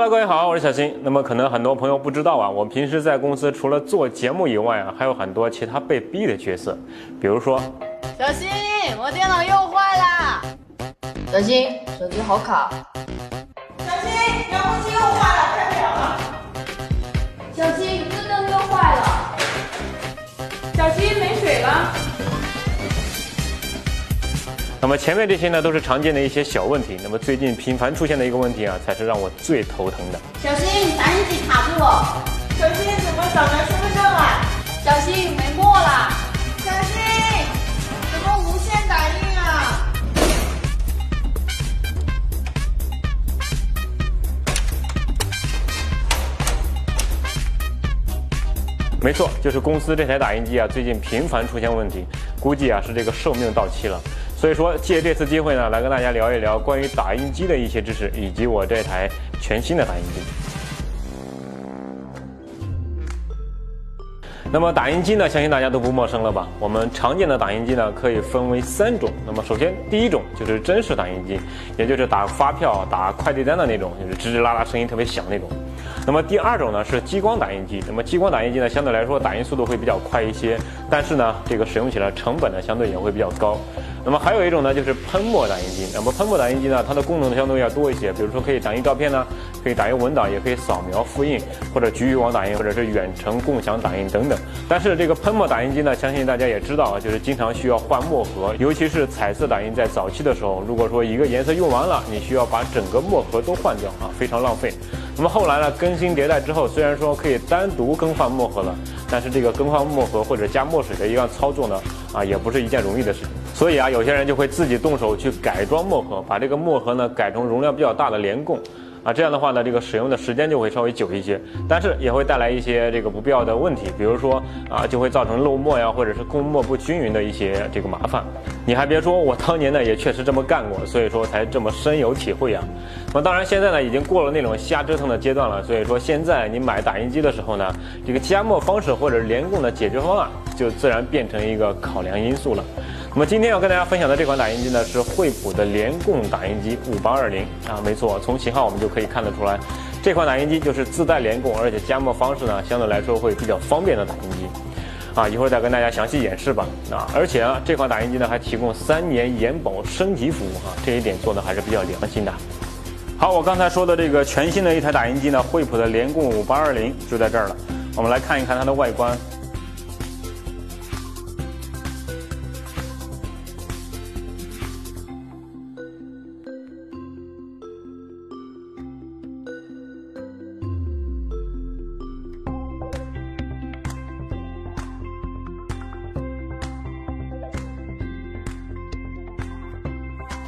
Hello，各位好，我是小新。那么可能很多朋友不知道啊，我平时在公司除了做节目以外啊，还有很多其他被逼的角色，比如说，小新，我电脑又坏了。小新，手机好卡。小新，遥控器又坏了，开不了了。小新，电灯又坏了。小新，没水了。那么前面这些呢，都是常见的一些小问题。那么最近频繁出现的一个问题啊，才是让我最头疼的。小心，打印机卡住了。小新，怎么找不着身份证了？小心，没墨了。小新，怎么无线打印啊？没错，就是公司这台打印机啊，最近频繁出现问题，估计啊是这个寿命到期了。所以说，借这次机会呢，来跟大家聊一聊关于打印机的一些知识，以及我这台全新的打印机。那么打印机呢，相信大家都不陌生了吧？我们常见的打印机呢，可以分为三种。那么首先，第一种就是真实打印机，也就是打发票、打快递单的那种，就是吱吱啦啦声音特别响那种。那么第二种呢是激光打印机，那么激光打印机呢相对来说打印速度会比较快一些，但是呢这个使用起来成本呢相对也会比较高。那么还有一种呢就是喷墨打印机，那么喷墨打印机呢它的功能相对要多一些，比如说可以打印照片呢，可以打印文档，也可以扫描复印，或者局域网打印，或者是远程共享打印等等。但是这个喷墨打印机呢，相信大家也知道啊，就是经常需要换墨盒，尤其是彩色打印在早期的时候，如果说一个颜色用完了，你需要把整个墨盒都换掉啊，非常浪费。那么后来呢，更新迭代之后，虽然说可以单独更换墨盒了，但是这个更换墨盒或者加墨水的一个操作呢，啊，也不是一件容易的事情。所以啊，有些人就会自己动手去改装墨盒，把这个墨盒呢改成容量比较大的连供。啊，这样的话呢，这个使用的时间就会稍微久一些，但是也会带来一些这个不必要的问题，比如说啊，就会造成漏墨呀，或者是供墨不均匀的一些这个麻烦。你还别说，我当年呢也确实这么干过，所以说才这么深有体会啊。那当然现在呢已经过了那种瞎折腾的阶段了，所以说现在你买打印机的时候呢，这个加墨方式或者连供的解决方案就自然变成一个考量因素了。那么今天要跟大家分享的这款打印机呢，是惠普的联供打印机五八二零啊，没错，从型号我们就可以看得出来，这款打印机就是自带联供，而且加墨方式呢相对来说会比较方便的打印机，啊，一会儿再跟大家详细演示吧，啊，而且啊，这款打印机呢还提供三年延保升级服务啊，这一点做的还是比较良心的。好，我刚才说的这个全新的一台打印机呢，惠普的联供五八二零就在这儿了，我们来看一看它的外观。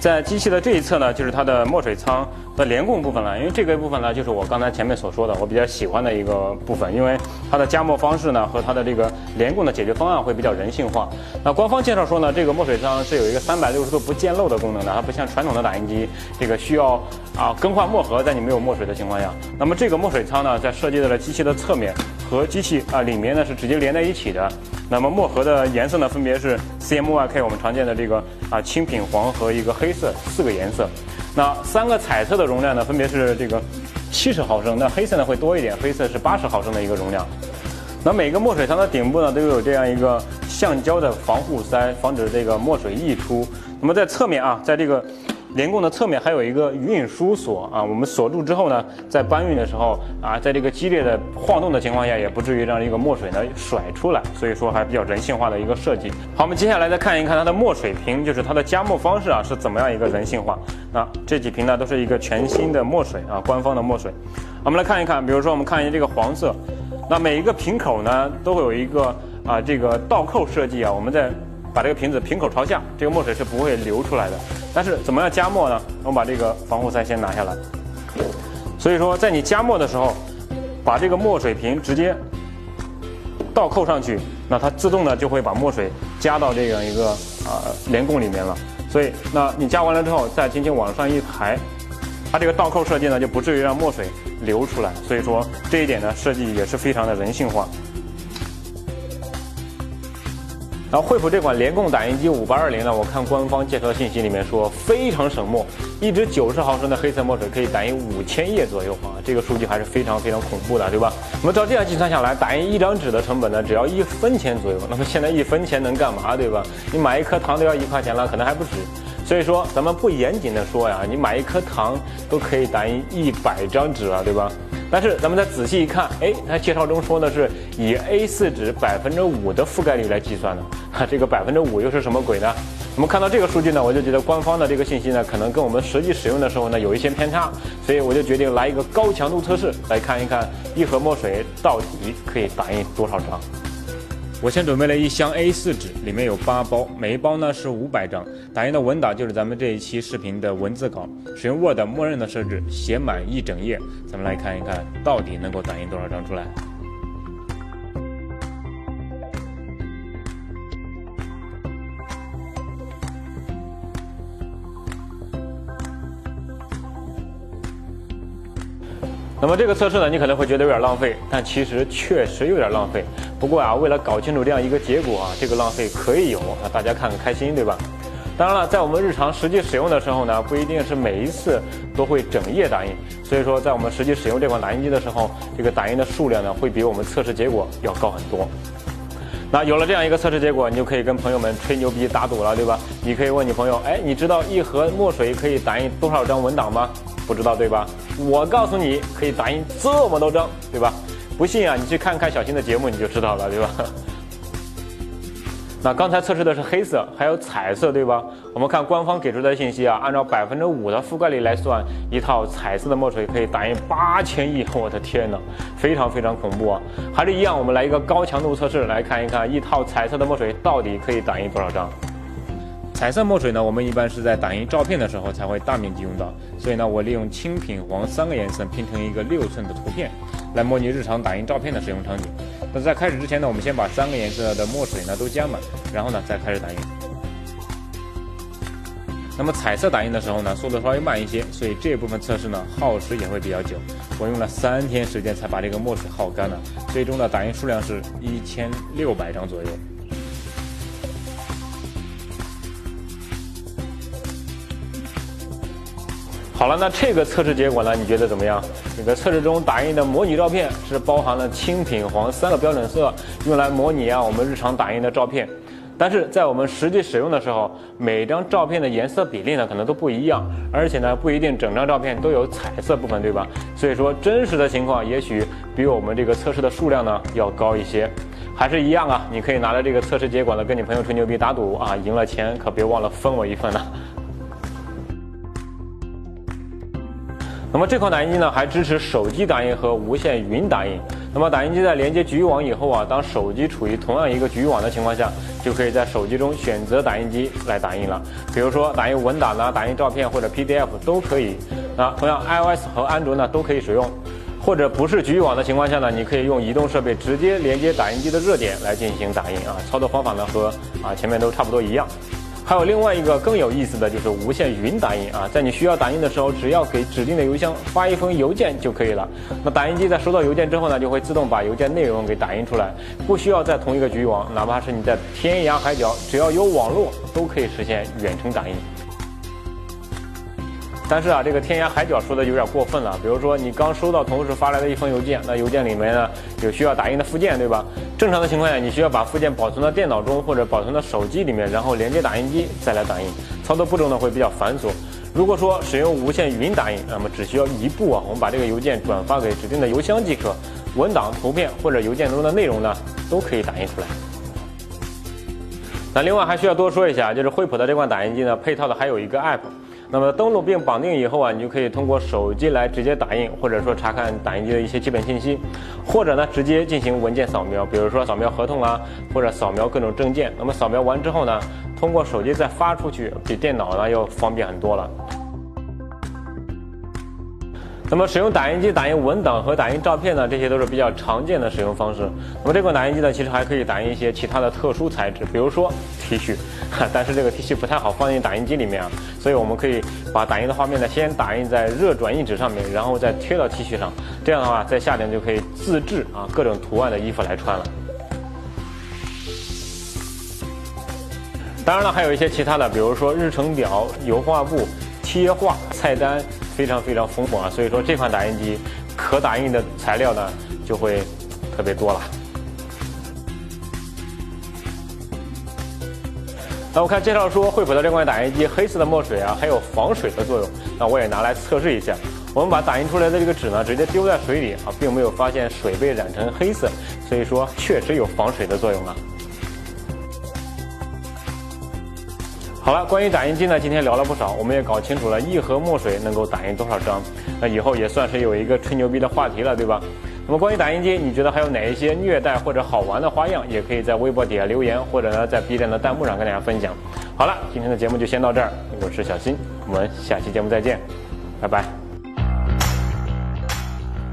在机器的这一侧呢，就是它的墨水仓的联供部分了。因为这个部分呢，就是我刚才前面所说的，我比较喜欢的一个部分。因为它的加墨方式呢，和它的这个联供的解决方案会比较人性化。那官方介绍说呢，这个墨水仓是有一个三百六十度不见漏的功能的，它不像传统的打印机，这个需要啊更换墨盒，在你没有墨水的情况下。那么这个墨水仓呢，在设计在了机器的侧面和机器啊里面呢是直接连在一起的。那么墨盒的颜色呢，分别是 CMYK 我们常见的这个啊青品黄和一个黑色四个颜色。那三个彩色的容量呢，分别是这个七十毫升，那黑色呢会多一点，黑色是八十毫升的一个容量。那每个墨水仓的顶部呢都有这样一个橡胶的防护塞，防止这个墨水溢出。那么在侧面啊，在这个联供的侧面还有一个运输锁啊，我们锁住之后呢，在搬运的时候啊，在这个激烈的晃动的情况下，也不至于让这个墨水呢甩出来，所以说还比较人性化的一个设计。好，我们接下来再看一看它的墨水瓶，就是它的加墨方式啊是怎么样一个人性化。那这几瓶呢都是一个全新的墨水啊，官方的墨水。我们来看一看，比如说我们看一下这个黄色，那每一个瓶口呢都会有一个啊这个倒扣设计啊，我们在。把这个瓶子瓶口朝下，这个墨水是不会流出来的。但是怎么样加墨呢？我们把这个防护塞先拿下来。所以说，在你加墨的时候，把这个墨水瓶直接倒扣上去，那它自动的就会把墨水加到这样一个啊连供里面了。所以，那你加完了之后，再轻轻往上一抬，它这个倒扣设计呢，就不至于让墨水流出来。所以说，这一点呢，设计也是非常的人性化。然后惠普这款联控打印机五八二零呢，我看官方介绍信息里面说非常省墨，一支九十毫升的黑色墨水可以打印五千页左右啊，这个数据还是非常非常恐怖的，对吧？那么照这样计算下来，打印一张纸的成本呢，只要一分钱左右。那么现在一分钱能干嘛，对吧？你买一颗糖都要一块钱了，可能还不止。所以说，咱们不严谨的说呀，你买一颗糖都可以打印一百张纸了，对吧？但是咱们再仔细一看，哎，它介绍中说的是以 A4 纸百分之五的覆盖率来计算的，哈，这个百分之五又是什么鬼呢？我们看到这个数据呢，我就觉得官方的这个信息呢，可能跟我们实际使用的时候呢有一些偏差，所以我就决定来一个高强度测试，来看一看一盒墨水到底可以打印多少张。我先准备了一箱 A4 纸，里面有八包，每一包呢是五百张。打印的文档就是咱们这一期视频的文字稿，使用 Word 默认的设置，写满一整页。咱们来看一看，到底能够打印多少张出来。那么这个测试呢，你可能会觉得有点浪费，但其实确实有点浪费。不过啊，为了搞清楚这样一个结果啊，这个浪费可以有那，大家看个开心，对吧？当然了，在我们日常实际使用的时候呢，不一定是每一次都会整页打印。所以说，在我们实际使用这款打印机的时候，这个打印的数量呢，会比我们测试结果要高很多。那有了这样一个测试结果，你就可以跟朋友们吹牛逼打赌了，对吧？你可以问你朋友，哎，你知道一盒墨水可以打印多少张文档吗？不知道对吧？我告诉你，可以打印这么多张，对吧？不信啊，你去看看小新的节目，你就知道了，对吧？那刚才测试的是黑色，还有彩色，对吧？我们看官方给出的信息啊，按照百分之五的覆盖率来算，一套彩色的墨水可以打印八千亿，我的天哪，非常非常恐怖啊！还是一样，我们来一个高强度测试，来看一看一套彩色的墨水到底可以打印多少张。彩色墨水呢，我们一般是在打印照片的时候才会大面积用到，所以呢，我利用青、品、黄三个颜色拼成一个六寸的图片，来模拟日常打印照片的使用场景。那在开始之前呢，我们先把三个颜色的墨水呢都加满，然后呢再开始打印。那么彩色打印的时候呢，速度稍微慢一些，所以这部分测试呢耗时也会比较久。我用了三天时间才把这个墨水耗干了，最终的打印数量是一千六百张左右。好了，那这个测试结果呢？你觉得怎么样？这个测试中打印的模拟照片是包含了青、品、黄三个标准色，用来模拟啊我们日常打印的照片。但是在我们实际使用的时候，每张照片的颜色比例呢可能都不一样，而且呢不一定整张照片都有彩色部分，对吧？所以说真实的情况也许比我们这个测试的数量呢要高一些。还是一样啊，你可以拿着这个测试结果呢跟你朋友吹牛逼打赌啊，赢了钱可别忘了分我一份呢。那么这款打印机呢，还支持手机打印和无线云打印。那么打印机在连接局域网以后啊，当手机处于同样一个局域网的情况下，就可以在手机中选择打印机来打印了。比如说打印文档呢，打印照片或者 PDF 都可以。那同样 iOS 和安卓呢都可以使用。或者不是局域网的情况下呢，你可以用移动设备直接连接打印机的热点来进行打印啊。操作方法呢和啊前面都差不多一样。还有另外一个更有意思的就是无线云打印啊，在你需要打印的时候，只要给指定的邮箱发一封邮件就可以了。那打印机在收到邮件之后呢，就会自动把邮件内容给打印出来，不需要在同一个局域网，哪怕是你在天涯海角，只要有网络都可以实现远程打印。但是啊，这个天涯海角说的有点过分了。比如说，你刚收到同事发来的一封邮件，那邮件里面呢有需要打印的附件，对吧？正常的情况下，你需要把附件保存到电脑中或者保存到手机里面，然后连接打印机再来打印，操作步骤呢会比较繁琐。如果说使用无线云打印，那么只需要一步啊，我们把这个邮件转发给指定的邮箱即可，文档、图片或者邮件中的内容呢都可以打印出来。那另外还需要多说一下，就是惠普的这款打印机呢，配套的还有一个 App。那么登录并绑定以后啊，你就可以通过手机来直接打印，或者说查看打印机的一些基本信息，或者呢直接进行文件扫描，比如说扫描合同啊，或者扫描各种证件。那么扫描完之后呢，通过手机再发出去，比电脑呢要方便很多了。那么使用打印机打印文档和打印照片呢，这些都是比较常见的使用方式。那么这款打印机呢，其实还可以打印一些其他的特殊材质，比如说 T 恤，但是这个 T 恤不太好放进打印机里面啊，所以我们可以把打印的画面呢先打印在热转印纸上面，然后再贴到 T 恤上，这样的话在夏天就可以自制啊各种图案的衣服来穿了。当然了，还有一些其他的，比如说日程表、油画布、贴画、菜单，非常非常丰富啊。所以说这款打印机可打印的材料呢就会特别多了。那我看介绍说，惠普的这款打印机黑色的墨水啊，还有防水的作用。那我也拿来测试一下。我们把打印出来的这个纸呢，直接丢在水里啊，并没有发现水被染成黑色，所以说确实有防水的作用啊。好了，关于打印机呢，今天聊了不少，我们也搞清楚了一盒墨水能够打印多少张，那以后也算是有一个吹牛逼的话题了，对吧？那么关于打印机，你觉得还有哪一些虐待或者好玩的花样？也可以在微博底下留言，或者呢在 B 站的弹幕上跟大家分享。好了，今天的节目就先到这儿，我是小新，我们下期节目再见，拜拜。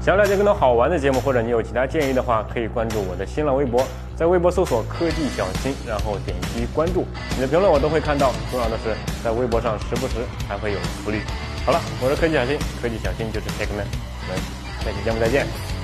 想要了解更多好玩的节目，或者你有其他建议的话，可以关注我的新浪微博，在微博搜索“科技小新”，然后点击关注，你的评论我都会看到。重要的是，在微博上时不时还会有福利。好了，我是科技小新，科技小新就是 Take Man，我们下期节目再见。